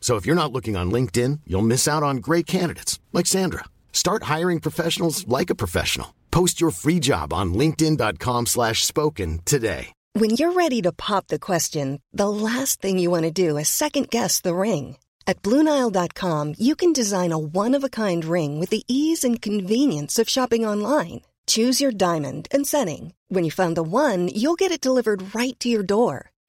So if you're not looking on LinkedIn, you'll miss out on great candidates like Sandra. Start hiring professionals like a professional. Post your free job on linkedin.com/spoken today. When you're ready to pop the question, the last thing you want to do is second guess the ring. At Bluenile.com, you can design a one-of-a-kind ring with the ease and convenience of shopping online. Choose your diamond and setting. When you find the one, you'll get it delivered right to your door.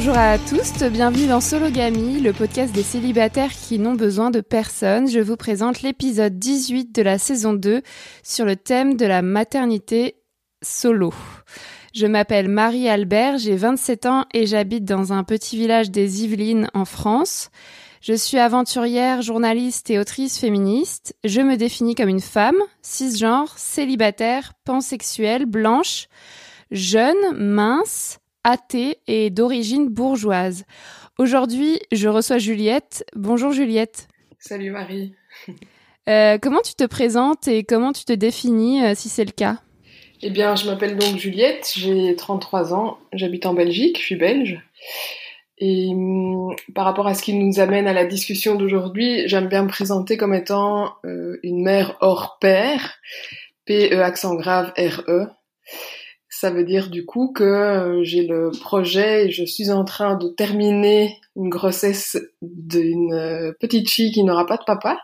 Bonjour à tous, bienvenue dans Sologamy, le podcast des célibataires qui n'ont besoin de personne. Je vous présente l'épisode 18 de la saison 2 sur le thème de la maternité solo. Je m'appelle Marie Albert, j'ai 27 ans et j'habite dans un petit village des Yvelines en France. Je suis aventurière, journaliste et autrice féministe. Je me définis comme une femme, cisgenre, célibataire, pansexuelle, blanche, jeune, mince, athée et d'origine bourgeoise. Aujourd'hui, je reçois Juliette. Bonjour Juliette. Salut Marie. Euh, comment tu te présentes et comment tu te définis euh, si c'est le cas? Eh bien, je m'appelle donc Juliette, j'ai 33 ans, j'habite en Belgique, je suis belge. Et hum, par rapport à ce qui nous amène à la discussion d'aujourd'hui, j'aime bien me présenter comme étant euh, une mère hors pair, P-E accent grave R-E. Ça veut dire du coup que euh, j'ai le projet et je suis en train de terminer une grossesse d'une euh, petite fille qui n'aura pas de papa.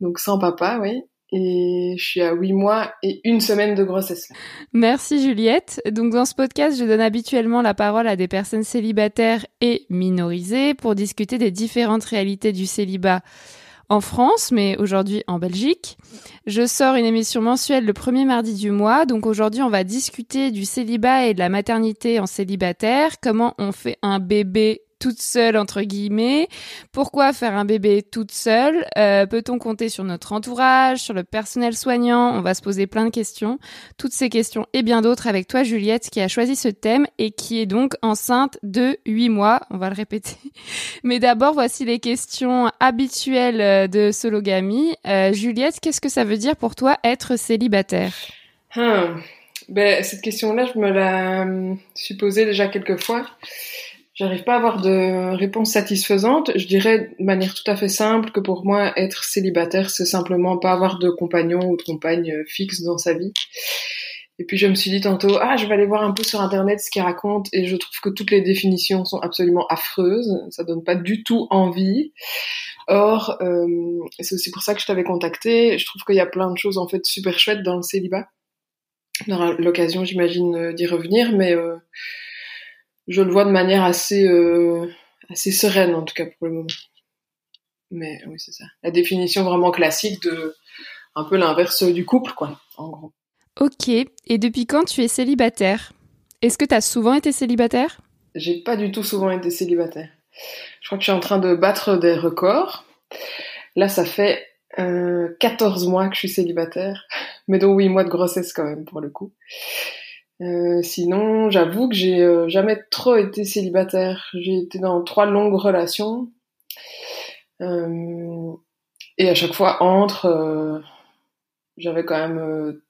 Donc sans papa, oui. Et je suis à 8 mois et une semaine de grossesse. Merci Juliette. Donc dans ce podcast, je donne habituellement la parole à des personnes célibataires et minorisées pour discuter des différentes réalités du célibat en France, mais aujourd'hui en Belgique. Je sors une émission mensuelle le premier mardi du mois, donc aujourd'hui on va discuter du célibat et de la maternité en célibataire, comment on fait un bébé toute seule entre guillemets Pourquoi faire un bébé toute seule? Euh, Peut-on compter sur notre entourage, sur le personnel soignant? On va se poser plein de questions. Toutes ces questions et bien d'autres avec toi Juliette qui a choisi ce thème et qui est donc enceinte de 8 mois. On va le répéter. Mais d'abord voici les questions habituelles euh, de Sologamie. Euh, Juliette, qu'est-ce que ça veut dire pour toi être célibataire? Ah, ben, cette question-là, je me la suis posée déjà quelques fois. J'arrive pas à avoir de réponse satisfaisante. Je dirais de manière tout à fait simple que pour moi, être célibataire, c'est simplement pas avoir de compagnon ou de compagne euh, fixe dans sa vie. Et puis je me suis dit tantôt, ah, je vais aller voir un peu sur internet ce qu'ils racontent, et je trouve que toutes les définitions sont absolument affreuses. Ça donne pas du tout envie. Or, euh, c'est aussi pour ça que je t'avais contacté. Je trouve qu'il y a plein de choses en fait super chouettes dans le célibat. On aura l'occasion, j'imagine, euh, d'y revenir, mais euh, je le vois de manière assez euh, assez sereine en tout cas pour le moment. Mais oui, c'est ça. La définition vraiment classique de un peu l'inverse du couple, quoi, en gros. Ok, et depuis quand tu es célibataire? Est-ce que tu as souvent été célibataire? J'ai pas du tout souvent été célibataire. Je crois que je suis en train de battre des records. Là, ça fait euh, 14 mois que je suis célibataire, mais donc 8 mois de grossesse quand même pour le coup. Euh, sinon, j'avoue que j'ai euh, jamais trop été célibataire. J'ai été dans trois longues relations. Euh, et à chaque fois, entre, j'avais quand même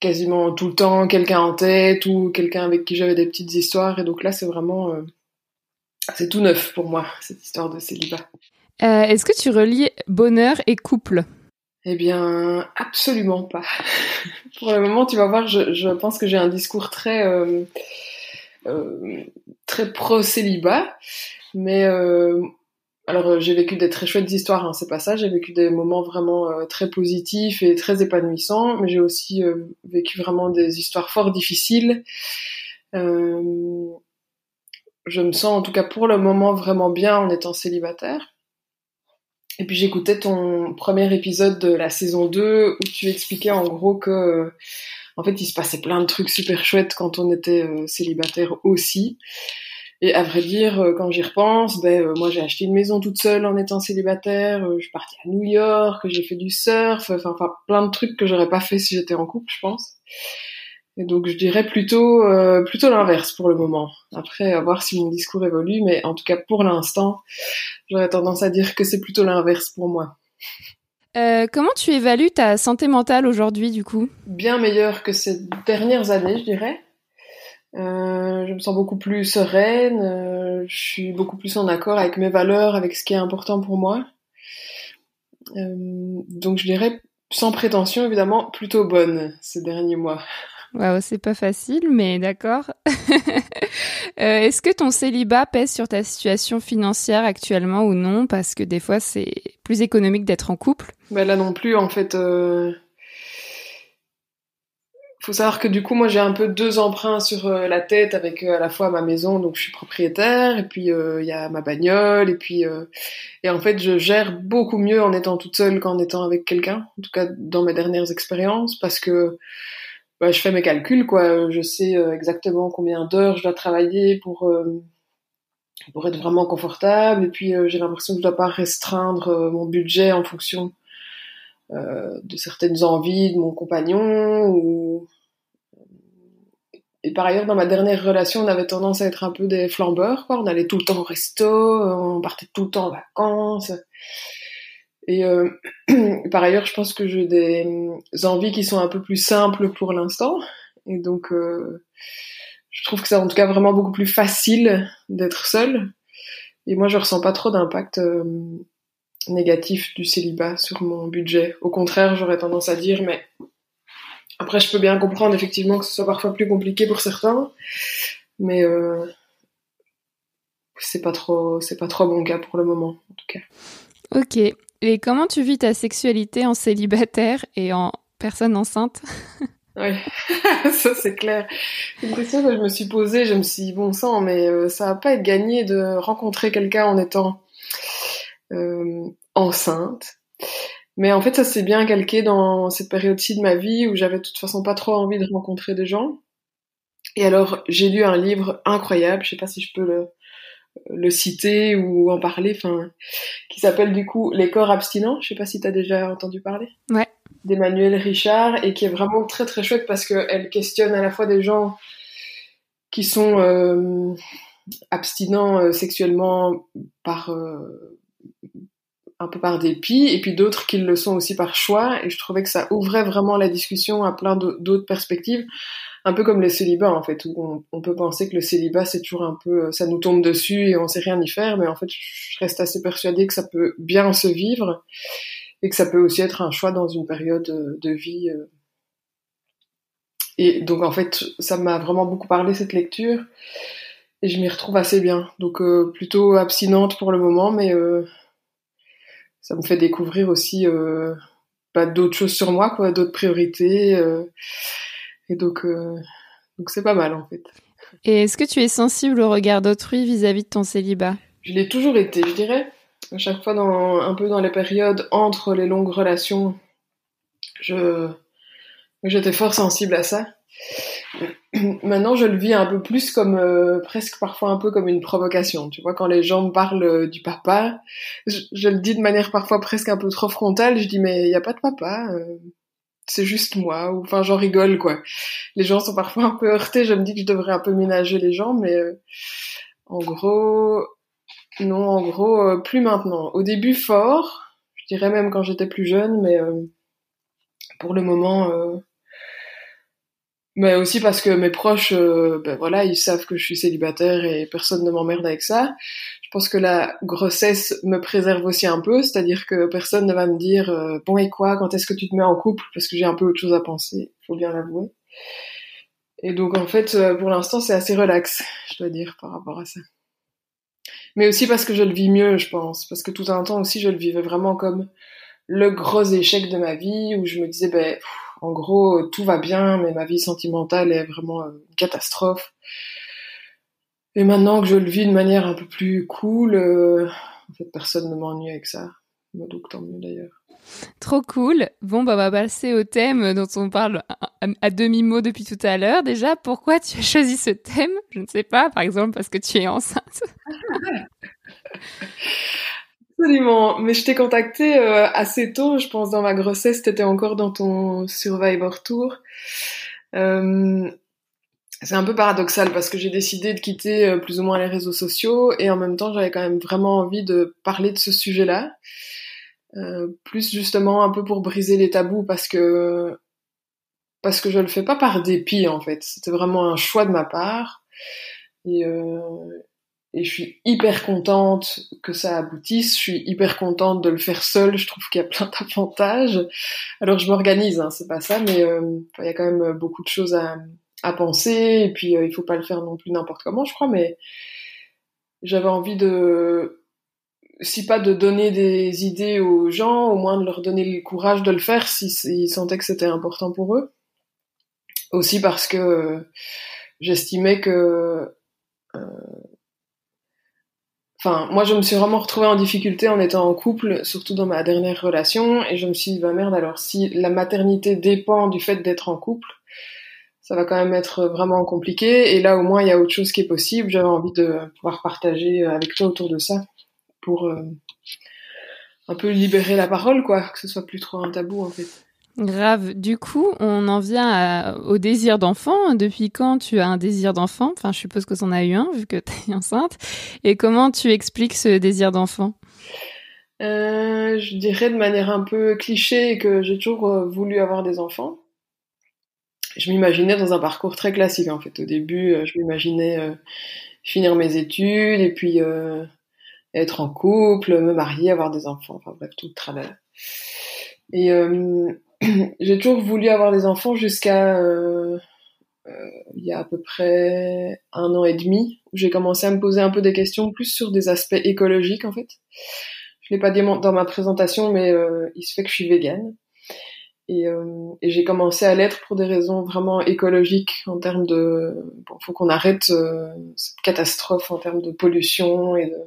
quasiment tout le temps quelqu'un en tête ou quelqu'un avec qui j'avais des petites histoires. Et donc là, c'est vraiment... c'est tout neuf pour moi, cette histoire de célibat. Est-ce que tu relis bonheur et couple? Eh bien, absolument pas. Pour le moment, tu vas voir, je, pense que j'ai un discours très euh, euh, très pro célibat, mais euh, alors j'ai vécu des très chouettes histoires, hein, c'est pas ça. J'ai vécu des moments vraiment très positifs et très épanouissants, mais j'ai aussi vécu vraiment des histoires fort difficiles. Je me sens en tout cas pour le moment vraiment bien en étant célibataire. Et puis j'écoutais ton premier épisode de la saison 2 où tu expliquais en gros que euh, en fait il se passait plein de trucs super chouettes quand on était euh, célibataire aussi. Et à vrai dire, euh, quand j'y repense, ben moi j'ai acheté une maison toute seule en étant célibataire, je suis partie à New York, j'ai fait du surf, enfin plein de trucs que j'aurais pas fait si j'étais en couple, je pense. Et donc je dirais plutôt euh, plutôt l'inverse pour le moment. Après à voir si mon discours évolue, mais en tout cas pour l'instant, j'aurais tendance à dire que c'est plutôt l'inverse pour moi. Euh, Comment tu évalues ta santé mentale aujourd'hui du coup? Bien meilleur que ces dernières années, je dirais. Euh, je me sens beaucoup plus sereine, je suis beaucoup plus en accord avec mes valeurs, avec ce qui est important pour moi. Donc je dirais, sans prétention évidemment, plutôt bonne ces derniers mois. Waouh, c'est pas facile, mais d'accord. Euh, Est-ce que ton célibat pèse sur ta situation financière actuellement ou non? Parce que des fois, c'est plus économique d'être en couple. Ben là non plus, en fait. Euh... Faut savoir que du coup, moi, j'ai un peu deux emprunts sur euh, la tête avec euh, à la fois ma maison, donc je suis propriétaire, et puis il y a ma bagnole, et puis et en fait, je gère beaucoup mieux en étant toute seule qu'en étant avec quelqu'un. En tout cas, dans mes dernières expériences, parce que bah, je fais mes calculs, quoi. Je sais euh, exactement combien d'heures je dois travailler pour euh, pour être vraiment confortable, et puis euh, j'ai l'impression que je dois pas restreindre mon budget en fonction de certaines envies de mon compagnon et par ailleurs dans ma dernière relation on avait tendance à être un peu des flambeurs quoi. On allait tout le temps au resto on partait tout le temps en vacances et euh, par ailleurs je pense que j'ai des envies qui sont un peu plus simples pour l'instant et donc euh, je trouve que c'est en tout cas vraiment beaucoup plus facile d'être seule et moi je ressens pas trop d'impact euh, négatif du célibat sur mon budget. Au contraire, j'aurais tendance à dire, mais après, je peux bien comprendre effectivement que ce soit parfois plus compliqué pour certains, mais euh, c'est pas trop, c'est pas trop mon cas pour le moment, en tout cas. Ok. Et comment tu vis ta sexualité en célibataire et en personne enceinte? Oui, ça c'est clair. Une question que je me suis posée, je me suis dit, bon sang, mais euh, ça va pas être gagné de rencontrer quelqu'un en étant euh, enceinte. Mais en fait, ça s'est bien calqué dans cette période-ci de ma vie où j'avais de toute façon pas trop envie de rencontrer des gens. Et alors, j'ai lu un livre incroyable, je sais pas si je peux le, le citer ou en parler, enfin, qui s'appelle du coup Les corps abstinents. Je sais pas si tu as déjà entendu parler. Ouais. D'Emmanuel Richard et qui est vraiment très très chouette parce qu'elle questionne à la fois des gens qui sont euh, abstinents euh, sexuellement par euh, un peu par dépit et puis d'autres qui le sont aussi par choix et je trouvais que ça ouvrait vraiment la discussion à plein d'au- d'autres perspectives un peu comme les célibats en fait où on, peut penser que le célibat c'est toujours un peu ça nous tombe dessus et on sait rien y faire mais en fait je reste assez persuadée que ça peut bien se vivre et que ça peut aussi être un choix dans une période euh, de vie euh. et donc en fait ça m'a vraiment beaucoup parlé cette lecture et je m'y retrouve assez bien donc euh, plutôt abstinente pour le moment mais euh, ça me fait découvrir aussi euh, bah, d'autres choses sur moi, quoi, d'autres priorités. euh, et donc, euh, donc c'est pas mal en fait. Et est-ce que tu es sensible au regard d'autrui vis-à-vis de ton célibat? Je l'ai toujours été, je dirais. À chaque fois, dans, un peu dans les périodes entre les longues relations, je j'étais fort sensible à ça. Maintenant, je le vis un peu plus comme euh, presque parfois un peu comme une provocation. Tu vois, quand les gens me parlent euh, du papa, je, je le dis de manière parfois presque un peu trop frontale. Je dis mais il y a pas de papa, euh, c'est juste moi. Ou enfin, j'en rigole quoi. Les gens sont parfois un peu heurtés. Je me dis que je devrais un peu ménager les gens, mais euh, en gros, non, en gros, euh, plus maintenant. Au début, fort. Je dirais même quand j'étais plus jeune, mais euh, pour le moment. mais aussi parce que mes proches, ben voilà, ils savent que je suis célibataire et personne ne m'emmerde avec ça. Je pense que la grossesse me préserve aussi un peu, c'est-à-dire que personne ne va me dire euh, bon et quoi, quand est-ce que tu te mets en couple? Parce que j'ai un peu autre chose à penser, faut bien l'avouer. Et donc en fait, euh, pour l'instant, c'est assez relax, je dois dire, par rapport à ça. Mais aussi parce que je le vis mieux, je pense, parce que tout un temps aussi, je le vivais vraiment comme le gros échec de ma vie, où je me disais ben en gros, tout va bien, mais ma vie sentimentale est vraiment euh, une catastrophe. Et maintenant que je le vis de manière un peu plus cool, euh, en fait, personne ne m'ennuie avec ça. Donc tant mieux d'ailleurs. Trop cool. Bon, bah, on va passer au thème dont on parle à, à- à demi-mot depuis tout à l'heure. Déjà, pourquoi tu as choisi ce thème? Je ne sais pas. Par exemple, parce que tu es enceinte. Absolument. Mais je t'ai contacté euh, assez tôt, je pense, dans ma grossesse. T'étais encore dans ton Survivor Tour. Euh, c'est un peu paradoxal parce que j'ai décidé de quitter euh, plus ou moins les réseaux sociaux et en même temps, j'avais quand même vraiment envie de parler de ce sujet-là. Euh, plus justement un peu pour briser les tabous parce que parce que je le fais pas par dépit en fait. C'était vraiment un choix de ma part. Et, euh, et je suis hyper contente que ça aboutisse. Je suis hyper contente de le faire seule. Je trouve qu'il y a plein d'avantages. Alors je m'organise, hein, c'est pas ça, mais euh, il y a quand même beaucoup de choses à, à penser. Et puis euh, il faut pas le faire non plus n'importe comment, je crois. Mais j'avais envie de, si pas de donner des idées aux gens, au moins de leur donner le courage de le faire s'ils sentaient que c'était important pour eux. Aussi parce que euh, j'estimais que Enfin, moi, je me suis vraiment retrouvée en difficulté en étant en couple, surtout dans ma dernière relation, et je me suis dit, bah merde, alors si la maternité dépend du fait d'être en couple, ça va quand même être vraiment compliqué, et là, au moins, il y a autre chose qui est possible. J'avais envie de pouvoir partager avec toi autour de ça, pour euh, un peu libérer la parole, quoi, que ce soit plus trop un tabou, en fait. Grave. Du coup, on en vient à- au désir d'enfant. Depuis quand tu as un désir d'enfant? Enfin, je suppose que tu en as eu un, vu que tu es enceinte. Et comment tu expliques ce désir d'enfant? Euh, je dirais de manière un peu cliché que j'ai toujours euh, voulu avoir des enfants. Je m'imaginais dans un parcours très classique en fait. Au début, euh, je m'imaginais euh, finir mes études et puis euh, être en couple, me marier, avoir des enfants, enfin bref, tout le tralala. Et euh, j'ai toujours voulu avoir des enfants jusqu'à euh, euh, il y a à peu près un an et demi où j'ai commencé à me poser un peu des questions plus sur des aspects écologiques en fait. Je l'ai pas dit dans ma présentation, mais il se fait que je suis végane. Et, euh, et j'ai commencé à l'être pour des raisons vraiment écologiques en termes de... Bon, faut qu'on arrête euh, cette catastrophe en termes de pollution et de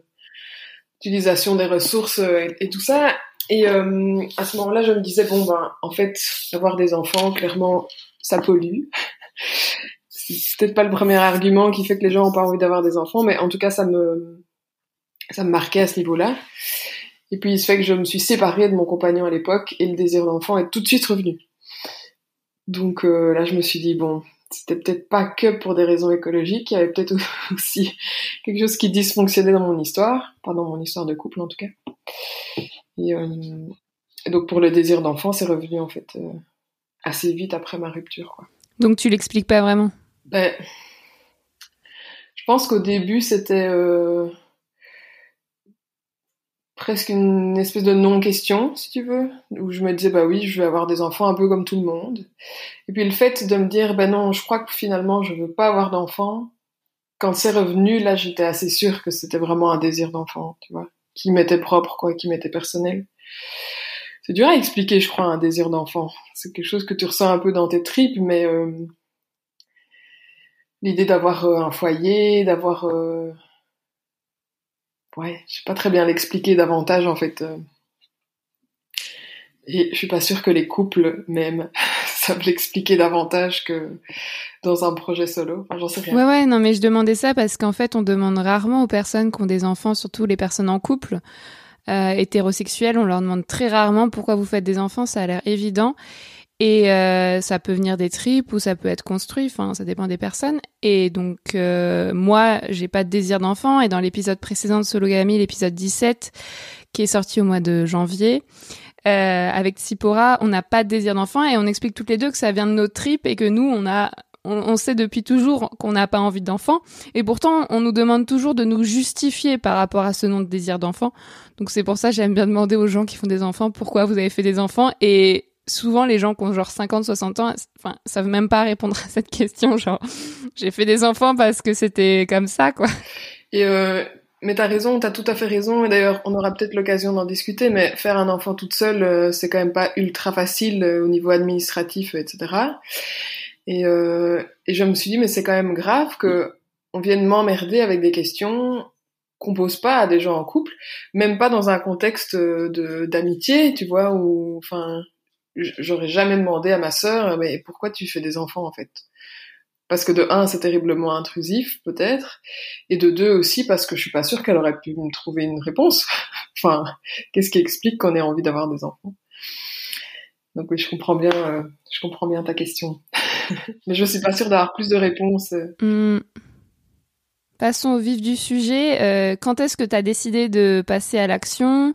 utilisation des ressources euh, et, et tout ça. Et euh, à ce moment-là, je me disais, bon, ben, en fait, avoir des enfants, clairement, ça pollue. C'est peut-être pas le premier argument qui fait que les gens ont pas envie d'avoir des enfants, mais en tout cas, ça me, Ça me marquait à ce niveau-là. Et puis il se fait que je me suis séparée de mon compagnon à l'époque et le désir d'enfant est tout de suite revenu. Donc euh, là, je me suis dit, bon, c'était peut-être pas que pour des raisons écologiques, il y avait peut-être aussi quelque chose qui dysfonctionnait dans mon histoire, pas dans mon histoire de couple en tout cas. Et, euh, et donc pour le désir d'enfant, c'est revenu en fait euh, assez vite après ma rupture. Quoi. Donc tu l'expliques pas vraiment? Ben, je pense qu'au début, c'était euh, presque une espèce de non-question, si tu veux, où je me disais, bah oui, je vais avoir des enfants un peu comme tout le monde. Et puis le fait de me dire, ben non, je crois que finalement, je veux pas avoir d'enfants, quand c'est revenu, là, j'étais assez sûre que c'était vraiment un désir d'enfant, tu vois, qui m'était propre, quoi, qui m'était personnel. C'est dur à expliquer, je crois, un désir d'enfant. C'est quelque chose que tu ressens un peu dans tes tripes, mais euh, l'idée d'avoir euh, un foyer, d'avoir... euh, Ouais, je sais pas très bien l'expliquer davantage, en fait. euh. Et je suis pas sûre que les couples, même, savent l'expliquer davantage que dans un projet solo. J'en sais rien. Ouais, ouais, non, mais je demandais ça parce qu'en fait, on demande rarement aux personnes qui ont des enfants, surtout les personnes en couple, euh, hétérosexuelles, on leur demande très rarement pourquoi vous faites des enfants, ça a l'air évident. Et euh, ça peut venir des tripes ou ça peut être construit, enfin ça dépend des personnes. Et donc euh, moi j'ai pas de désir d'enfant et dans l'épisode précédent de Sologamy, l'épisode 17 qui est sorti au mois de janvier, euh, avec Tsipora, on n'a pas de désir d'enfant et on explique toutes les deux que ça vient de nos tripes et que nous on a on, on sait depuis toujours qu'on n'a pas envie d'enfant et pourtant on nous demande toujours de nous justifier par rapport à ce nom de désir d'enfant. Donc c'est pour ça que j'aime bien demander aux gens qui font des enfants pourquoi vous avez fait des enfants et souvent les gens qui ont genre 50 60 ans enfin savent même pas répondre à cette question genre j'ai fait des enfants parce que c'était comme ça quoi. Et euh, mais t'as raison, t'as tout à fait raison. Et d'ailleurs, on aura peut-être l'occasion d'en discuter. Mais faire un enfant toute seule, euh, c'est quand même pas ultra facile euh, au niveau administratif, etc. Et, euh, et je me suis dit, mais c'est quand même grave que on vienne m'emmerder avec des questions qu'on pose pas à des gens en couple, même pas dans un contexte de d'amitié, tu vois, où, enfin, j'aurais jamais demandé à ma sœur, mais pourquoi tu fais des enfants en fait? Parce que de un, c'est terriblement intrusif, peut-être, et de deux aussi parce que je suis pas sûre qu'elle aurait pu me trouver une réponse. enfin, qu'est-ce qui explique qu'on ait envie d'avoir des enfants? Donc oui, je comprends bien, euh, je comprends bien ta question, mais je suis pas sûre d'avoir plus de réponses. euh. Hmm. Passons au vif du sujet. Euh, quand est-ce que tu as décidé de passer à l'action?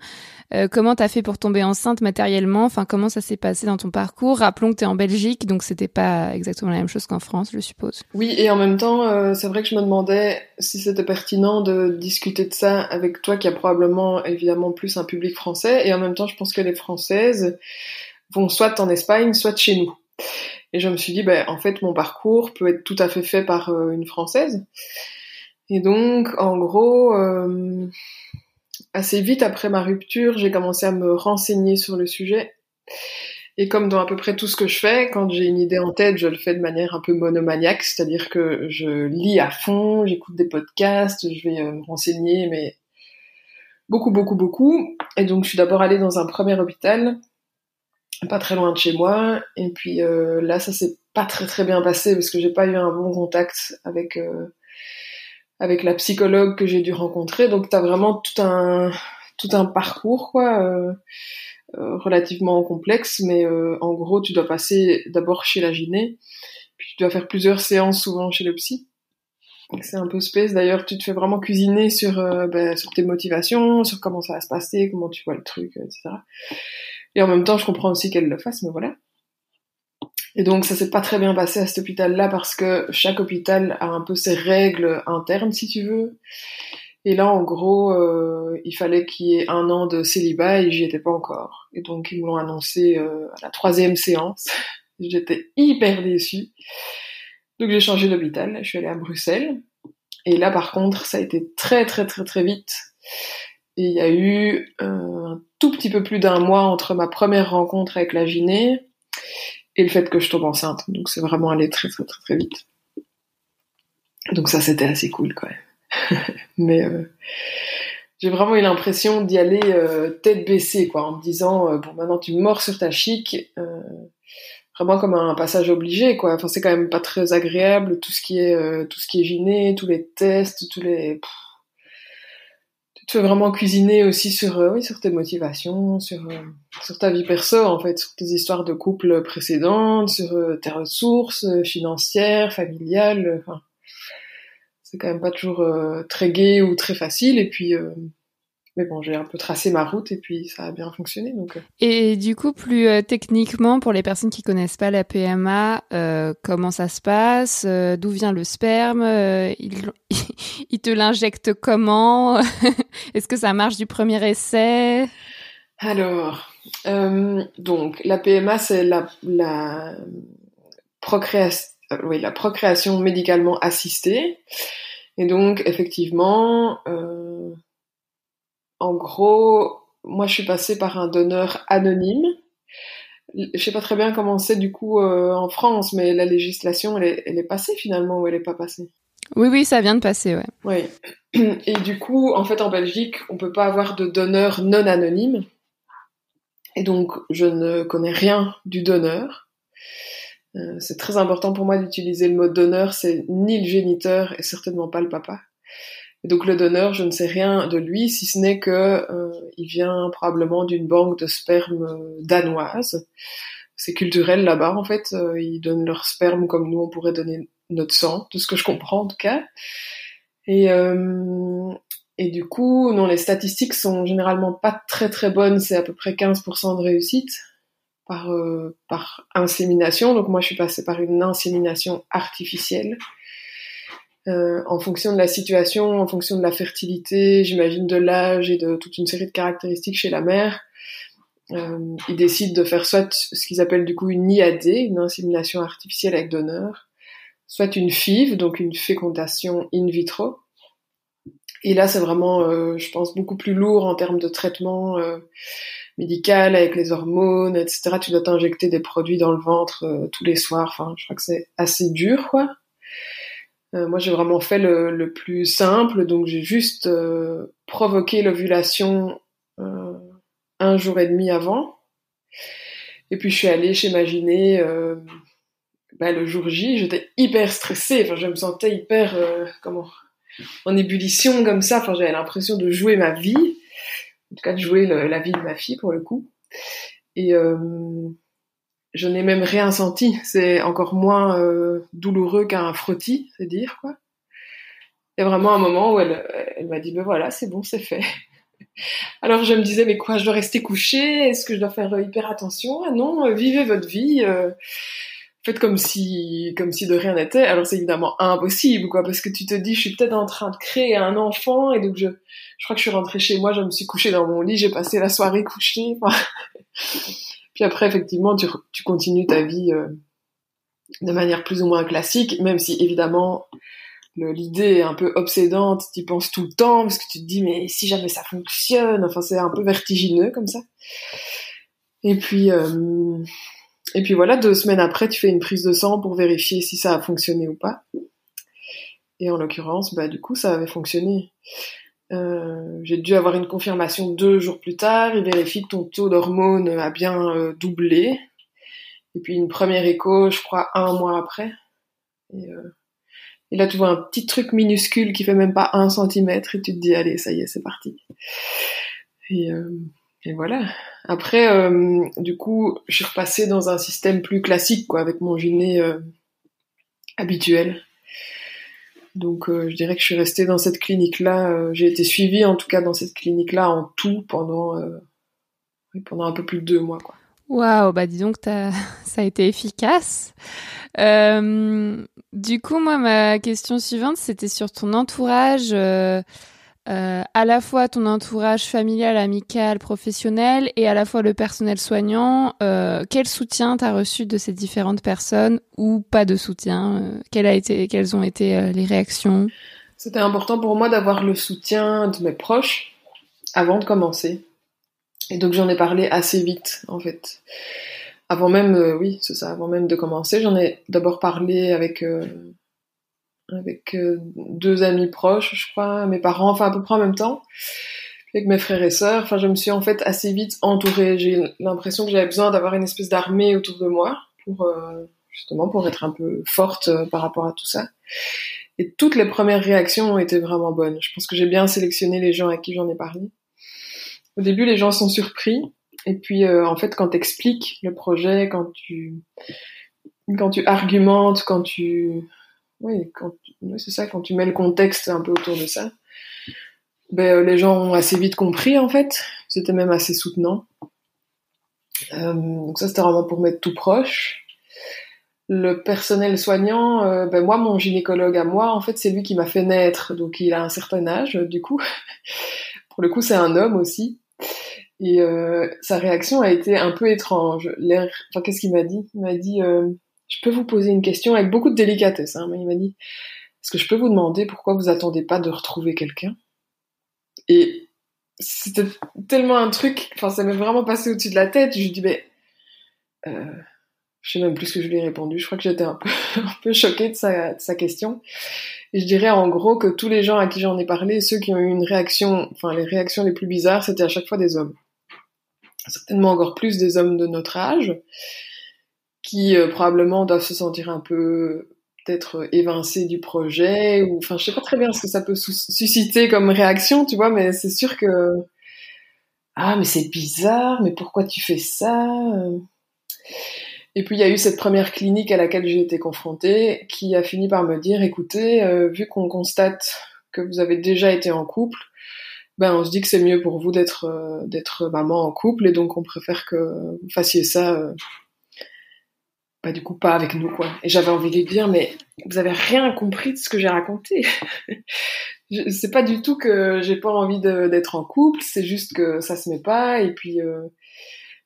Euh, Comment t'as fait pour tomber enceinte matériellement? Enfin, comment ça s'est passé dans ton parcours? Rappelons que t'es en Belgique, donc c'était pas exactement la même chose qu'en France, je suppose. Oui, et en même temps, euh, c'est vrai que je me demandais si c'était pertinent de discuter de ça avec toi, qui a probablement évidemment plus un public français, et en même temps, je pense que les Françaises vont soit en Espagne, soit chez nous. Et je me suis dit, ben, en fait, mon parcours peut être tout à fait fait par euh, une Française. Et donc, en gros, assez vite après ma rupture, j'ai commencé à me renseigner sur le sujet. Et comme dans à peu près tout ce que je fais, quand j'ai une idée en tête, je le fais de manière un peu monomaniaque, c'est-à-dire que je lis à fond, j'écoute des podcasts, je vais euh, me renseigner, mais beaucoup, beaucoup, beaucoup. Et donc, je suis d'abord allée dans un premier hôpital, pas très loin de chez moi, et puis euh, là, ça s'est pas très très bien passé parce que j'ai pas eu un bon contact avec euh, avec la psychologue que j'ai dû rencontrer. Donc, t'as vraiment tout un tout un parcours, quoi. euh, euh, relativement complexe, mais euh, en gros, tu dois passer d'abord chez la gyné, puis tu dois faire plusieurs séances souvent chez le psy. C'est un peu space. D'ailleurs, tu te fais vraiment cuisiner sur, euh, ben, sur tes motivations, sur comment ça va se passer, comment tu vois le truc, etc. Et en même temps, je comprends aussi qu'elle le fasse, mais voilà. Et donc, ça s'est pas très bien passé à cet hôpital-là parce que chaque hôpital a un peu ses règles internes, si tu veux. Et là, en gros, euh, il fallait qu'il y ait un an de célibat et j'y étais pas encore. Et donc, ils me l'ont annoncé euh, à la troisième séance. J'étais hyper déçue. Donc, j'ai changé d'hôpital. Je suis allée à Bruxelles. Et là, par contre, ça a été très, très, très, très vite. Et il y a eu euh, un tout petit peu plus d'un mois entre ma première rencontre avec la gyné et le fait que je tombe enceinte. Donc, c'est vraiment allé très, très, très, très vite. Donc, ça, c'était assez cool, quand même. Mais euh, j'ai vraiment eu l'impression d'y aller euh, tête baissée, quoi, en me disant euh, bon, maintenant tu mords sur ta chic, euh, vraiment comme un passage obligé, quoi. Enfin, c'est quand même pas très agréable tout ce qui est euh, tout ce qui est gyné, tous les tests, tous les. Tu fais vraiment cuisiner aussi sur, euh, oui, sur tes motivations, sur, euh, sur ta vie perso, en fait, sur tes histoires de couple précédentes, sur euh, tes ressources financières, familiales. Enfin, c'est quand même pas toujours très gai ou très facile. Et puis, mais bon, j'ai un peu tracé ma route et puis ça a bien fonctionné. Donc, euh. Et du coup, plus euh, techniquement, pour les personnes qui connaissent pas la PMA, euh, comment ça se passe euh, D'où vient le sperme euh, il, il te l'injecte comment? Est-ce que ça marche du premier essai? Alors, euh, donc la PMA, c'est la, la, procréation, oui, la procréation médicalement assistée. Et donc, effectivement, euh, en gros, moi, je suis passée par un donneur anonyme. Je sais pas très bien comment c'est du coup euh, en France, mais la législation, elle est, elle est passée finalement ou elle est pas passée? Oui, oui, ça vient de passer, ouais. Oui. Et du coup, en fait, en Belgique, on peut pas avoir de donneur non anonyme. Et donc, je ne connais rien du donneur. Euh, c'est très important pour moi d'utiliser le mot donneur. C'est ni le géniteur et certainement pas le papa. Donc, le donneur, je ne sais rien de lui, si ce n'est que euh, il vient probablement d'une banque de sperme euh, danoise. C'est culturel là-bas, en fait. Euh, ils donnent leur sperme comme nous, on pourrait donner notre sang, de ce que je comprends en tout cas. Et, euh, et du coup, non, les statistiques sont généralement pas très très bonnes, c'est à peu près 15% de réussite par, euh, par insémination. Donc moi, je suis passée par une insémination artificielle. Euh, en fonction de la situation, en fonction de la fertilité, j'imagine de l'âge et de toute une série de caractéristiques chez la mère, euh, ils décident de faire soit ce qu'ils appellent du coup une IAD, une insémination artificielle avec donneur, soit une FIV, donc une fécondation in vitro. Et là, c'est vraiment, euh, je pense, beaucoup plus lourd en termes de traitement euh, médical avec les hormones, etc. Tu dois t'injecter des produits dans le ventre euh, tous les soirs. Enfin, je crois que c'est assez dur, quoi. Euh, moi, j'ai vraiment fait le, plus simple, donc j'ai juste euh, provoqué l'ovulation euh, un jour et demi avant. Et puis je suis allée chez ma gyné euh, bah, le jour J. J'étais hyper stressée. Enfin, je me sentais hyper comment en ébullition comme ça. Enfin, j'avais l'impression de jouer ma vie, en tout cas de jouer la vie de ma fille pour le coup. Et je n'ai même rien senti. C'est encore moins euh, douloureux qu'un frottis, c'est dire. Il y a vraiment un moment où elle, m'a dit ben voilà, c'est bon, c'est fait. Alors je me disais mais quoi, je dois rester couchée? Est-ce que je dois faire euh, hyper attention? Ah non, euh, vivez votre vie. faites comme si comme si de rien n'était. Alors c'est évidemment impossible quoi parce que tu te dis je suis peut-être en train de créer un enfant et donc je je crois que je suis rentrée chez moi, je me suis couchée dans mon lit, j'ai passé la soirée couchée. Puis après effectivement tu tu continues ta vie euh, de manière plus ou moins classique, même si évidemment l'idée est un peu obsédante, tu y penses tout le temps parce que tu te dis mais si jamais ça fonctionne, enfin c'est un peu vertigineux comme ça. Et puis euh, et puis voilà, deux semaines après, tu fais une prise de sang pour vérifier si ça a fonctionné ou pas. Et en l'occurrence, bah du coup, ça avait fonctionné. Euh, j'ai dû avoir une confirmation deux jours plus tard. Il vérifie que ton taux d'hormones a bien euh, doublé. Et puis une première écho, je crois, un mois après. Et, euh, et là, tu vois un petit truc minuscule qui fait même pas un centimètre et tu te dis, allez, ça y est, c'est parti. Et, euh, et voilà. Après, du coup, je suis repassée dans un système plus classique, quoi, avec mon gyné habituel. Donc, euh, je dirais que je suis restée dans cette clinique-là. euh, J'ai été suivie, en tout cas, dans cette clinique-là en tout pendant euh, pendant un peu plus de deux mois. Waouh, bah dis donc, ça a été efficace. Du coup, moi, ma question suivante, c'était sur ton entourage, euh, à la fois ton entourage familial, amical, professionnel, et à la fois le personnel soignant. Euh, quel soutien t'as reçu de ces différentes personnes ou pas de soutien euh, a été, Quelles ont été les réactions? C'était important pour moi d'avoir le soutien de mes proches avant de commencer. Et donc j'en ai parlé assez vite, en fait. Avant même, oui, c'est ça, avant même de commencer, j'en ai d'abord parlé avec avec euh, deux amis proches, je crois, mes parents, enfin à peu près en même temps, avec mes frères et sœurs. Enfin, je me suis en fait assez vite entourée. J'ai l'impression que j'avais besoin d'avoir une espèce d'armée autour de moi pour euh, justement pour être un peu forte euh, par rapport à tout ça. Et toutes les premières réactions ont été vraiment bonnes. Je pense que j'ai bien sélectionné les gens à qui j'en ai parlé. Au début, les gens sont surpris. Et puis, en fait, quand tu expliques le projet, quand tu, quand tu argumentes, quand tu, oui, quand, c'est ça, quand tu mets le contexte un peu autour de ça, ben, euh, les gens ont assez vite compris, en fait. C'était même assez soutenant. Euh, donc ça, c'était vraiment pour mettre tout proche. Le personnel soignant, euh, ben moi, mon gynécologue à moi, en fait, c'est lui qui m'a fait naître, donc il a un certain âge, du coup. pour le coup, c'est un homme aussi. Et sa réaction a été un peu étrange. L'air, enfin, qu'est-ce qu'il m'a dit? Il m'a dit, je peux vous poser une question avec beaucoup de délicatesse. Hein, il m'a dit, est-ce que je peux vous demander pourquoi vous attendez pas de retrouver quelqu'un? Et c'était tellement un truc, enfin, ça m'est vraiment passé au-dessus de la tête. Je dis, mais euh, je sais même plus ce que je lui ai répondu. Je crois que j'étais un peu, un peu choquée de sa, de sa question. Et je dirais en gros que tous les gens à qui j'en ai parlé, ceux qui ont eu une réaction, enfin les réactions les plus bizarres, c'était à chaque fois des hommes. Certainement encore plus des hommes de notre âge, qui euh, probablement doivent se sentir un peu peut-être évincés du projet, ou enfin je sais pas très bien ce que ça peut sus- susciter comme réaction, tu vois, mais c'est sûr que ah mais c'est bizarre, mais pourquoi tu fais ça Et puis il y a eu cette première clinique à laquelle j'ai été confrontée, qui a fini par me dire, écoutez, euh, vu qu'on constate que vous avez déjà été en couple, ben on se dit que c'est mieux pour vous d'être euh, d'être maman en couple, et donc on préfère que vous fassiez ça, euh, bah du coup pas avec nous quoi. Et j'avais envie de lui dire, mais vous avez rien compris de ce que j'ai raconté. C'est pas du tout que j'ai pas envie d'être en couple, c'est juste que ça se met pas, et puis euh,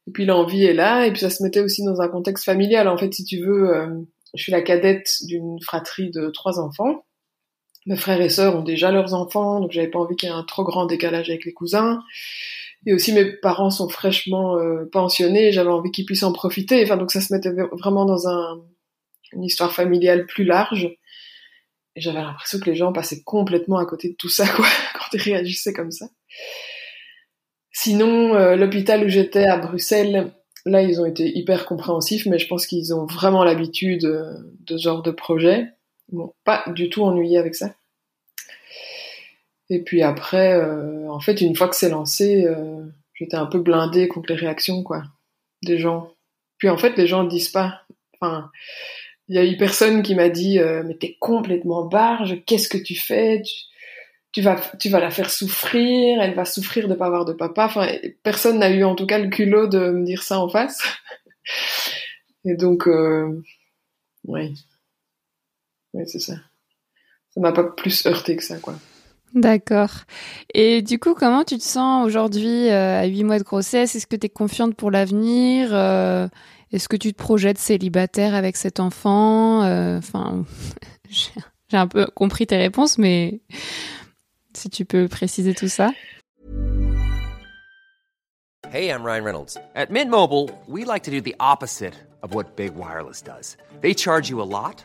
et puis l'envie est là, et puis ça se mettait aussi dans un contexte familial. En fait, si tu veux, euh, je suis la cadette d'une fratrie de trois enfants. Mes frères et sœurs ont déjà leurs enfants, donc j'avais pas envie qu'il y ait un trop grand décalage avec les cousins. Et aussi mes parents sont fraîchement euh, pensionnés, j'avais envie qu'ils puissent en profiter. Enfin, donc ça se mettait vraiment dans un, une histoire familiale plus large. Et j'avais l'impression que les gens passaient complètement à côté de tout ça, quoi, quand ils réagissaient comme ça. Sinon, euh, l'hôpital où j'étais à Bruxelles, là, ils ont été hyper compréhensifs, mais je pense qu'ils ont vraiment l'habitude euh, de ce genre de projet. Ils m'ont pas du tout ennuyé avec ça. Et puis après, euh, en fait, une fois que c'est lancé, euh, j'étais un peu blindée contre les réactions, quoi, des gens. Puis en fait, les gens disent pas. Enfin, il y a eu personne qui m'a dit, euh, mais t'es complètement barge, qu'est-ce que tu fais? Tu, vas, tu vas la faire souffrir, elle va souffrir de pas avoir de papa. Enfin, personne n'a eu en tout cas le culot de me dire ça en face. Et donc, euh, oui, oui, c'est ça. Ça m'a pas plus heurté que ça, quoi. D'accord. Et du coup, comment tu te sens aujourd'hui euh, à huit mois de grossesse? Est-ce que tu es confiante pour l'avenir? Euh, Est-ce que tu te projettes célibataire avec cet enfant? Euh, Enfin, j'ai un peu compris tes réponses, mais si tu peux préciser tout ça. Hey, I'm Ryan Reynolds. At Mint Mobile, we like to do the opposite of what Big Wireless does. They charge you a lot,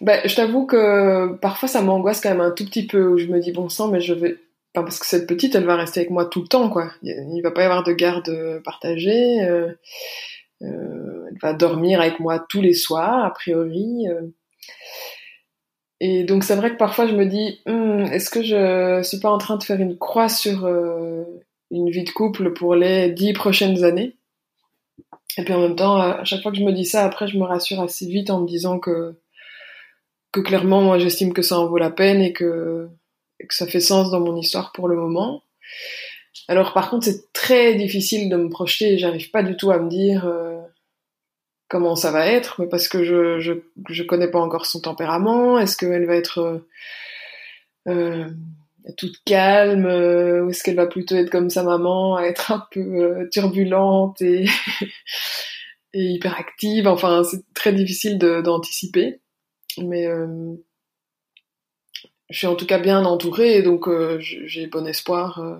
bah, je t'avoue que parfois ça m'angoisse quand même un tout petit peu, où je me dis bon sang, mais je vais. Enfin, parce que cette petite, elle va rester avec moi tout le temps, quoi. Il va pas y avoir de garde partagée. euh, euh, elle va dormir avec moi tous les soirs, a priori. euh. Et donc c'est vrai que parfois je me dis, Hum, est-ce que je suis pas en train de faire une croix sur euh, une vie de couple pour les dix prochaines années? Et puis en même temps, à chaque fois que je me dis ça, après je me rassure assez vite en me disant que que clairement, moi, j'estime que ça en vaut la peine et que, ça fait sens dans mon histoire pour le moment. Alors, par contre, c'est très difficile de me projeter. J'arrive pas du tout à me dire euh, comment ça va être, mais parce que je, je, connais pas encore son tempérament. Est-ce qu'elle va être euh, euh, toute calme ou est-ce qu'elle va plutôt être comme sa maman, être un peu turbulente et, et hyperactive? Enfin, c'est très difficile d'anticiper. Mais euh, je suis en tout cas bien entourée donc euh, j'ai bon espoir euh,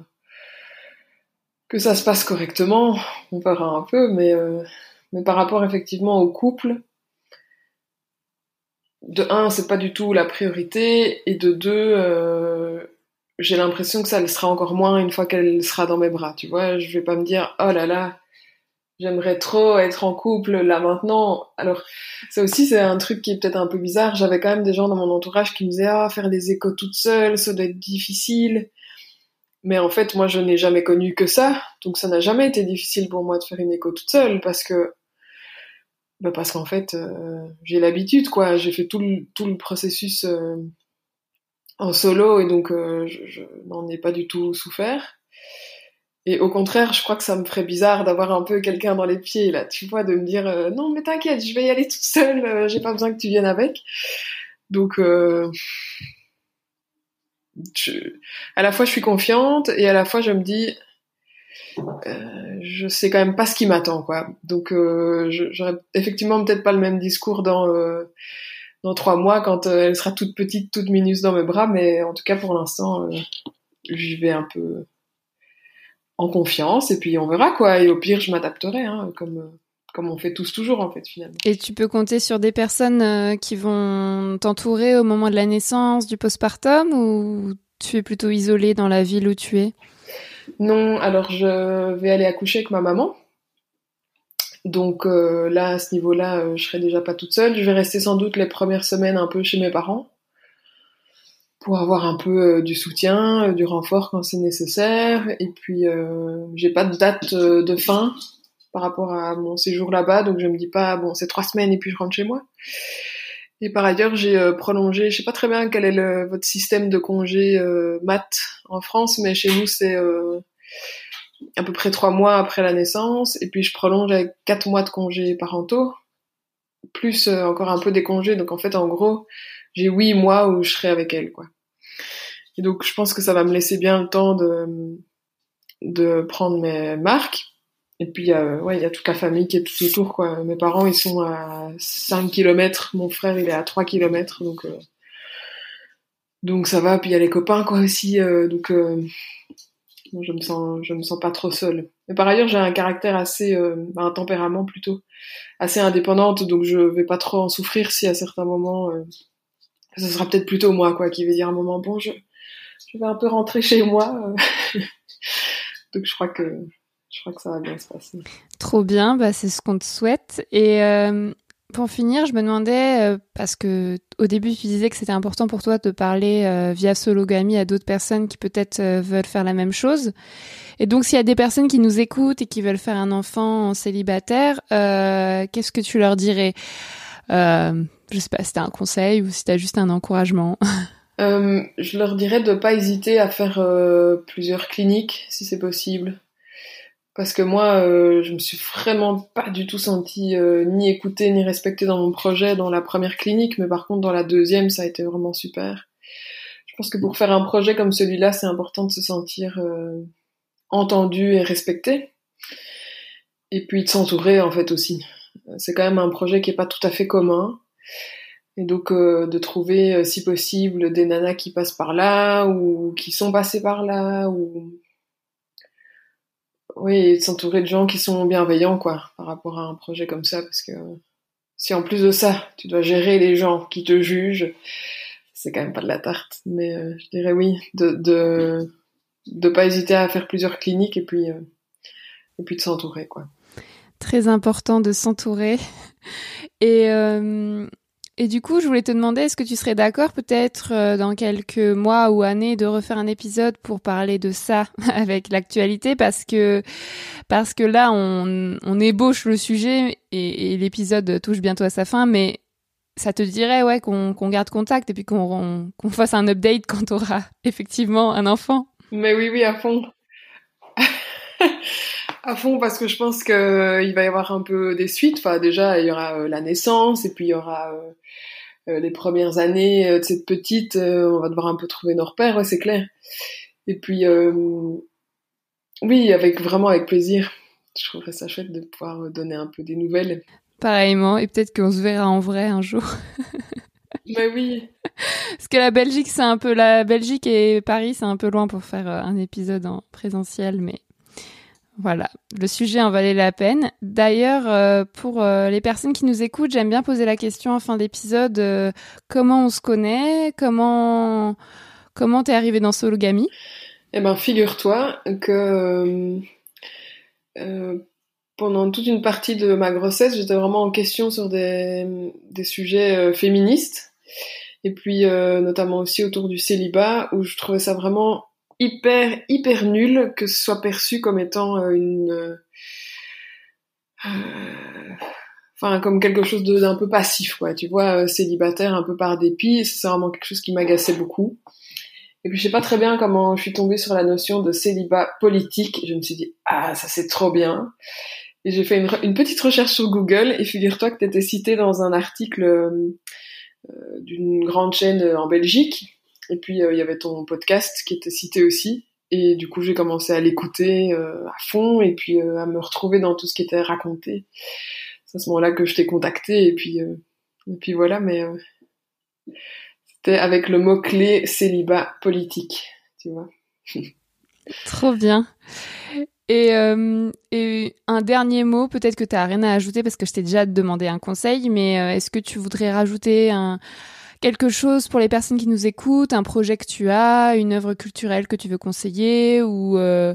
que ça se passe correctement. On verra un peu, mais, par rapport effectivement au couple, de un, c'est pas du tout la priorité, et de deux, j'ai l'impression que ça le sera encore moins une fois qu'elle sera dans mes bras. Tu vois, je vais pas me dire oh là là, j'aimerais trop être en couple là maintenant. Alors ça aussi c'est un truc qui est peut-être un peu bizarre. J'avais quand même des gens dans mon entourage qui me disaient ah faire des échos toute seule, ça doit être difficile. Mais en fait, moi, je n'ai jamais connu que ça, donc ça n'a jamais été difficile pour moi de faire une écho toute seule parce que bah parce qu'en fait, euh, j'ai l'habitude, quoi. J'ai fait tout le, tout le processus euh, en solo et donc euh, je, je n'en ai pas du tout souffert. Et au contraire, je crois que ça me ferait bizarre d'avoir un peu quelqu'un dans les pieds, là, tu vois, de me dire euh, non, mais t'inquiète, je vais y aller toute seule, euh, j'ai pas besoin que tu viennes avec. Donc, euh, à la fois je suis confiante et à la fois je me dis euh, je sais quand même pas ce qui m'attend quoi donc j'aurais effectivement peut-être pas le même discours dans dans trois mois quand elle sera toute petite toute minus dans mes bras mais en tout cas pour l'instant j'y vais un peu en confiance et puis on verra quoi et au pire je m'adapterai hein, comme euh, comme on fait tous toujours en fait finalement Et tu peux compter sur des personnes euh, qui vont t'entourer au moment de la naissance, du postpartum, ou tu es plutôt isolée dans la ville où tu es? Non, alors je vais aller accoucher avec ma maman. Donc euh, là, à ce niveau-là, euh, je serai déjà pas toute seule. Je vais rester sans doute les premières semaines un peu chez mes parents pour avoir un peu euh, du soutien, euh, du renfort quand c'est nécessaire. Et puis, euh, j'ai pas de date euh, de fin par rapport à mon séjour là-bas, donc je me dis pas bon, c'est trois semaines et puis je rentre chez moi. Et par ailleurs, j'ai prolongé, je sais pas très bien quel est le, votre système de congé mat en France, mais chez nous c'est à peu près trois mois après la naissance, et puis je prolonge avec quatre mois de congés parentaux, plus encore un peu des congés, donc en fait en gros j'ai huit mois où je serai avec elle, quoi. Et donc je pense que ça va me laisser bien le temps de de prendre mes marques. Et puis, euh, ouais, il y a toute la famille qui est tout autour, quoi. Mes parents, ils sont à 5 km, mon frère, il est à 3 km, donc, euh, donc ça va. Puis il y a les copains, quoi, aussi, euh, donc, je me sens, je me sens pas trop seule. Mais par ailleurs, j'ai un caractère assez, euh, un tempérament plutôt, assez indépendante, donc je vais pas trop en souffrir si à certains moments, ce sera peut-être plutôt moi, quoi, qui vais dire un moment, bon, je, je vais un peu rentrer chez moi. donc je crois que, je crois que ça va bien se passer. Trop bien, bah c'est ce qu'on te souhaite. Et euh, pour finir, je me demandais, euh, parce que au début tu disais que c'était important pour toi de parler euh, via Sologamy à d'autres personnes qui peut-être euh, veulent faire la même chose. Et donc s'il y a des personnes qui nous écoutent et qui veulent faire un enfant en célibataire, qu'est-ce que tu leur dirais? Euh, Je sais pas si t'as un conseil ou si t'as juste un encouragement. Euh, je leur dirais de pas hésiter à faire euh, plusieurs cliniques si c'est possible. Parce que moi, euh, je me suis vraiment pas du tout sentie euh, ni écoutée ni respectée dans mon projet dans la première clinique, mais par contre dans la deuxième, ça a été vraiment super. Je pense que pour faire un projet comme celui-là, c'est important de se sentir entendu et respecté. Et puis de s'entourer en fait aussi. C'est quand même un projet qui est pas tout à fait commun. Et donc euh, de trouver, euh, si possible, des nanas qui passent par là ou qui sont passées par là ou oui, et de s'entourer de gens qui sont bienveillants quoi par rapport à un projet comme ça parce que si en plus de ça, tu dois gérer les gens qui te jugent, c'est quand même pas de la tarte. Mais euh, je dirais oui, de de de pas hésiter à faire plusieurs cliniques et puis et puis de s'entourer quoi. Très important de s'entourer. Et, euh, et du coup, je voulais te demander, est-ce que tu serais d'accord peut-être euh, dans quelques mois ou années de refaire un épisode pour parler de ça avec l'actualité? Parce que parce que là, on, on ébauche le sujet et, l'épisode touche bientôt à sa fin, mais ça te dirait ouais qu'on qu'on garde contact et puis qu'on qu'on fasse un update quand tu auras effectivement un enfant? Mais oui, oui, à fond. à fond, parce que je pense qu'il va y avoir un peu des suites. Enfin, déjà, il y aura euh, la naissance, et puis il y aura euh, euh, les premières années euh, de cette petite. euh, on va devoir un peu trouver nos repères, ouais, c'est clair. Et puis, euh, oui, avec vraiment avec plaisir. Je trouverais ça chouette de pouvoir euh, donner un peu des nouvelles. Pareillement, et peut-être qu'on se verra en vrai un jour. Mais oui, Parce que la Belgique, c'est un peu la Belgique et Paris, c'est un peu loin pour faire euh, un épisode en présentiel, mais voilà, le sujet en valait la peine. D'ailleurs, euh, pour euh, les personnes qui nous écoutent, j'aime bien poser la question en fin d'épisode euh, comment on se connaît, comment comment t'es arrivé dans Sologamy? Eh ben, figure-toi que pendant toute une partie de ma grossesse, j'étais vraiment en question sur des, des sujets féministes, et puis notamment aussi autour du célibat, où je trouvais ça vraiment hyper, hyper nul que ce soit perçu comme étant euh, une... euh, Enfin, comme quelque chose d'un peu passif, quoi. Tu vois, euh, célibataire un peu par dépit, c'est vraiment quelque chose qui m'agaçait beaucoup. Et puis je sais pas très bien comment je suis tombée sur la notion de célibat politique. Je me suis dit ah ça c'est trop bien. Et j'ai fait une, petite recherche sur Google et figure-toi que tu étais cité dans un article d'une grande chaîne en Belgique. Et puis euh, il y avait ton podcast qui était cité aussi. Et du coup j'ai commencé à l'écouter euh, à fond et puis euh, à me retrouver dans tout ce qui était raconté. C'est à ce moment-là que je t'ai contacté et puis et puis voilà. Mais c'était avec le mot-clé célibat politique, tu vois. Trop bien. Et, et un dernier mot, peut-être que tu n'as rien à ajouter parce que je t'ai déjà demandé un conseil, mais est-ce que tu voudrais rajouter un, quelque chose pour les personnes qui nous écoutent, un projet que tu as, une œuvre culturelle que tu veux conseiller ou, euh,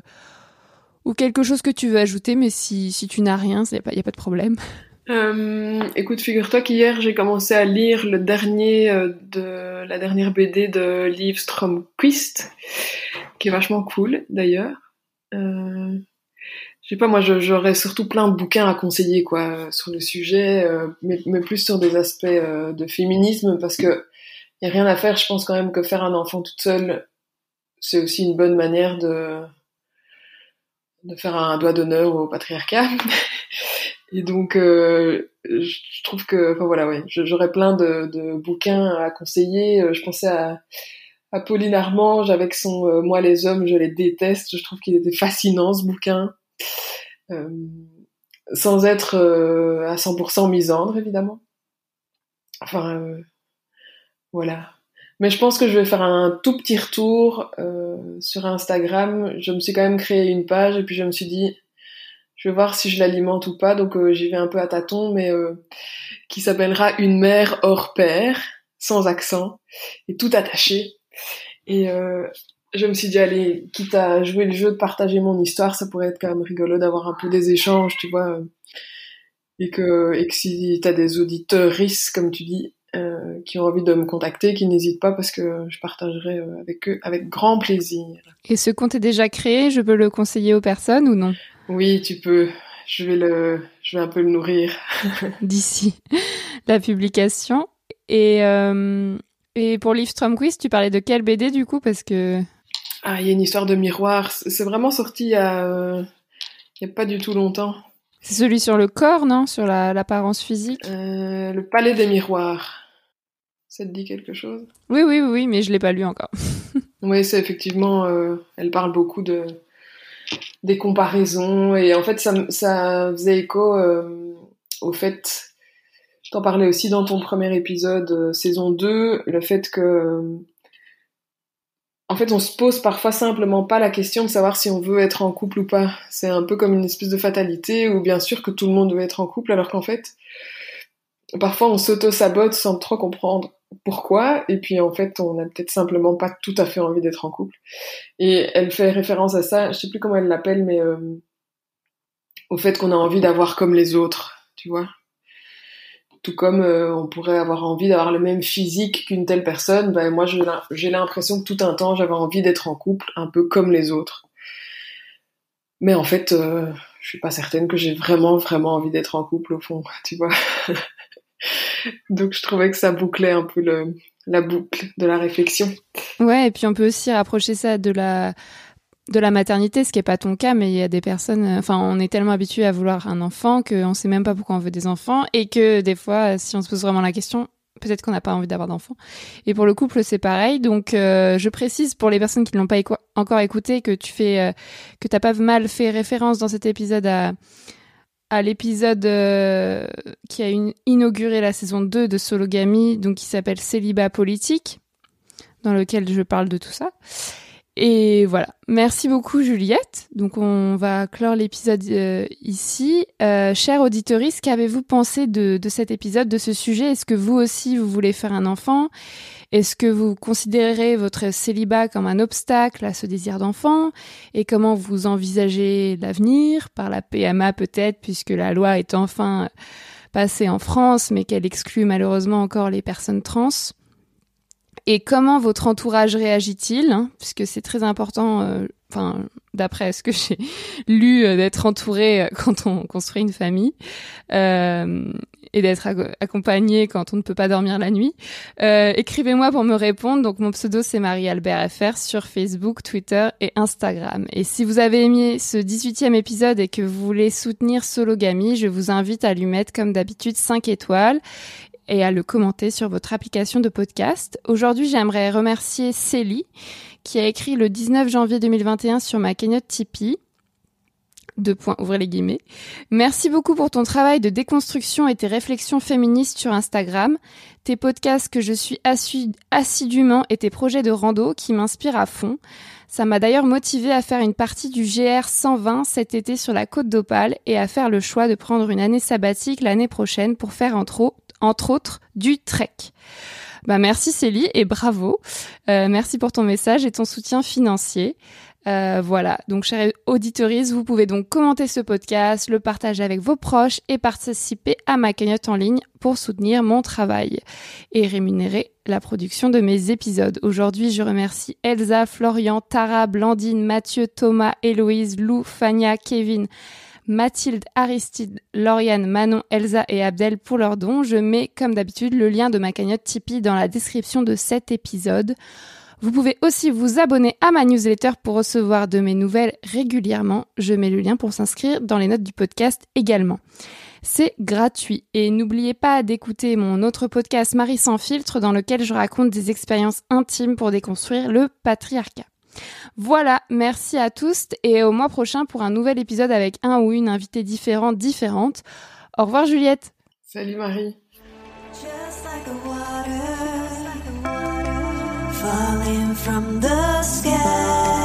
quelque chose que tu veux ajouter, mais si, tu n'as rien, il n'y a, pas- de problème. Euh, écoute, figure-toi qu'hier j'ai commencé à lire le dernier euh, de la dernière BD de Liv Stromquist, qui est vachement cool d'ailleurs. Je sais pas, moi j'aurais surtout plein de bouquins à conseiller quoi sur le sujet, euh, mais, plus sur des aspects euh, de féminisme parce que y a rien à faire. Je pense quand même que faire un enfant toute seule, c'est aussi une bonne manière de de faire un doigt d'honneur au patriarcat. Et donc, euh, je trouve que, enfin voilà, ouais, j'aurais plein de, de bouquins à conseiller. Je pensais à, à Pauline Armange avec son Moi les hommes, je les déteste. Je trouve qu'il était fascinant ce bouquin, sans être euh, à 100% misandre évidemment. Enfin, euh, voilà. Mais je pense que je vais faire un tout petit retour euh, sur Instagram. Je me suis quand même créé une page et puis je me suis dit, je vais voir si je l'alimente ou pas. Donc euh, j'y vais un peu à tâtons, mais euh, qui s'appellera Une mère hors pair, sans accent et tout attaché. Et euh, je me suis dit, allez, quitte à jouer le jeu de partager mon histoire, ça pourrait être quand même rigolo d'avoir un peu des échanges, tu vois. Et que, et que si t'as des auditeurs comme tu dis, euh, qui ont envie de me contacter, qui n'hésitent pas parce que je partagerai euh, avec eux avec grand plaisir. Et ce compte est déjà créé, je peux le conseiller aux personnes ou non? Oui, tu peux. Je vais le, je vais un peu le nourrir. d'ici la publication. Et, euh, et pour Liv Stromquist, tu parlais de quelle BD du coup? Parce que Ah, il y a une histoire de miroir. C'est vraiment sorti il y a, euh, il y a pas du tout longtemps. c'est celui sur le corps, non? Sur la- l'apparence physique? Euh, le palais des miroirs. Ça te dit quelque chose? Oui, oui, oui, oui, mais je l'ai pas lu encore. Oui, c'est effectivement. euh, elle parle beaucoup de des comparaisons et en fait ça, ça faisait écho au fait. T'en parlais aussi dans ton premier épisode saison 2, le fait que en fait on se pose parfois simplement pas la question de savoir si on veut être en couple ou pas. C'est un peu comme une espèce de fatalité où bien sûr que tout le monde veut être en couple alors qu'en fait parfois on s'auto-sabote sans trop comprendre pourquoi et puis en fait on n'a peut-être simplement pas tout à fait envie d'être en couple. Et elle fait référence à ça, je sais plus comment elle l'appelle, mais euh, au fait qu'on a envie d'avoir comme les autres, tu vois. Tout comme euh, on pourrait avoir envie d'avoir le même physique qu'une telle personne, ben moi j'ai l'im- j'ai l'impression que tout un temps j'avais envie d'être en couple, un peu comme les autres. Mais en fait, euh, je suis pas certaine que j'ai vraiment vraiment envie d'être en couple au fond, tu vois. Donc je trouvais que ça bouclait un peu la boucle de la réflexion. Ouais, et puis on peut aussi rapprocher ça de la de la maternité, ce qui est pas ton cas, mais il y a des personnes, euh, enfin, on est tellement habitué à vouloir un enfant qu'on sait même pas pourquoi on veut des enfants et que des fois, si on se pose vraiment la question, peut-être qu'on n'a pas envie d'avoir d'enfants. Et pour le couple, c'est pareil. Donc, euh, je précise pour les personnes qui ne l'ont pas encore écouté que tu fais, euh, que t'as pas mal fait référence dans cet épisode à à l'épisode euh, qui a inauguré la saison 2 de Sologamy, donc qui s'appelle Célibat politique, dans lequel je parle de tout ça. Et voilà. Merci beaucoup Juliette. Donc on va clore l'épisode euh, ici. Euh, chère auditorice, qu'avez-vous pensé de, de cet épisode, de ce sujet? Est-ce que vous aussi vous voulez faire un enfant? Est-ce que vous considérez votre célibat comme un obstacle à ce désir d'enfant? Et comment vous envisagez l'avenir? Par la PMA peut-être, puisque la loi est enfin passée en France, mais qu'elle exclut malheureusement encore les personnes trans. Et comment votre entourage réagit-il hein, Puisque c'est très important, euh, enfin, d'après ce que j'ai lu, euh, d'être entouré euh, quand on construit une famille euh, et d'être ac- accompagné quand on ne peut pas dormir la nuit. Écrivez-moi pour me répondre. Donc mon pseudo c'est Marie-Albert FR sur Facebook, Twitter et Instagram. Et si vous avez aimé ce 18e épisode et que vous voulez soutenir Sologamy, je vous invite à lui mettre comme d'habitude 5 étoiles et à le commenter sur votre application de podcast. Aujourd'hui, j'aimerais remercier Célie qui a écrit le 19 janvier 2021 sur ma cagnotte Tipeee. Deux points, ouvrez les guillemets. Merci beaucoup pour ton travail de déconstruction et tes réflexions féministes sur Instagram, tes podcasts que je suis assidûment et tes projets de rando qui m'inspirent à fond. Ça m'a d'ailleurs motivé à faire une partie du GR 120 cet été sur la côte d'Opale et à faire le choix de prendre une année sabbatique l'année prochaine pour faire entre, entre autres du trek. Bah merci Célie et bravo. Euh, merci pour ton message et ton soutien financier. Euh, voilà, donc chère auditorise, vous pouvez donc commenter ce podcast, le partager avec vos proches et participer à ma cagnotte en ligne pour soutenir mon travail et rémunérer la production de mes épisodes. Aujourd'hui, je remercie Elsa, Florian, Tara, Blandine, Mathieu, Thomas, Héloïse, Lou, Fania, Kevin, Mathilde, Aristide, Lauriane, Manon, Elsa et Abdel pour leurs dons. Je mets, comme d'habitude, le lien de ma cagnotte Tipeee dans la description de cet épisode. Vous pouvez aussi vous abonner à ma newsletter pour recevoir de mes nouvelles régulièrement. Je mets le lien pour s'inscrire dans les notes du podcast également. C'est gratuit et n'oubliez pas d'écouter mon autre podcast Marie sans filtre dans lequel je raconte des expériences intimes pour déconstruire le patriarcat. Voilà, merci à tous et au mois prochain pour un nouvel épisode avec un ou une invitée différente, différente. Au revoir Juliette. Salut Marie. Falling from the sky.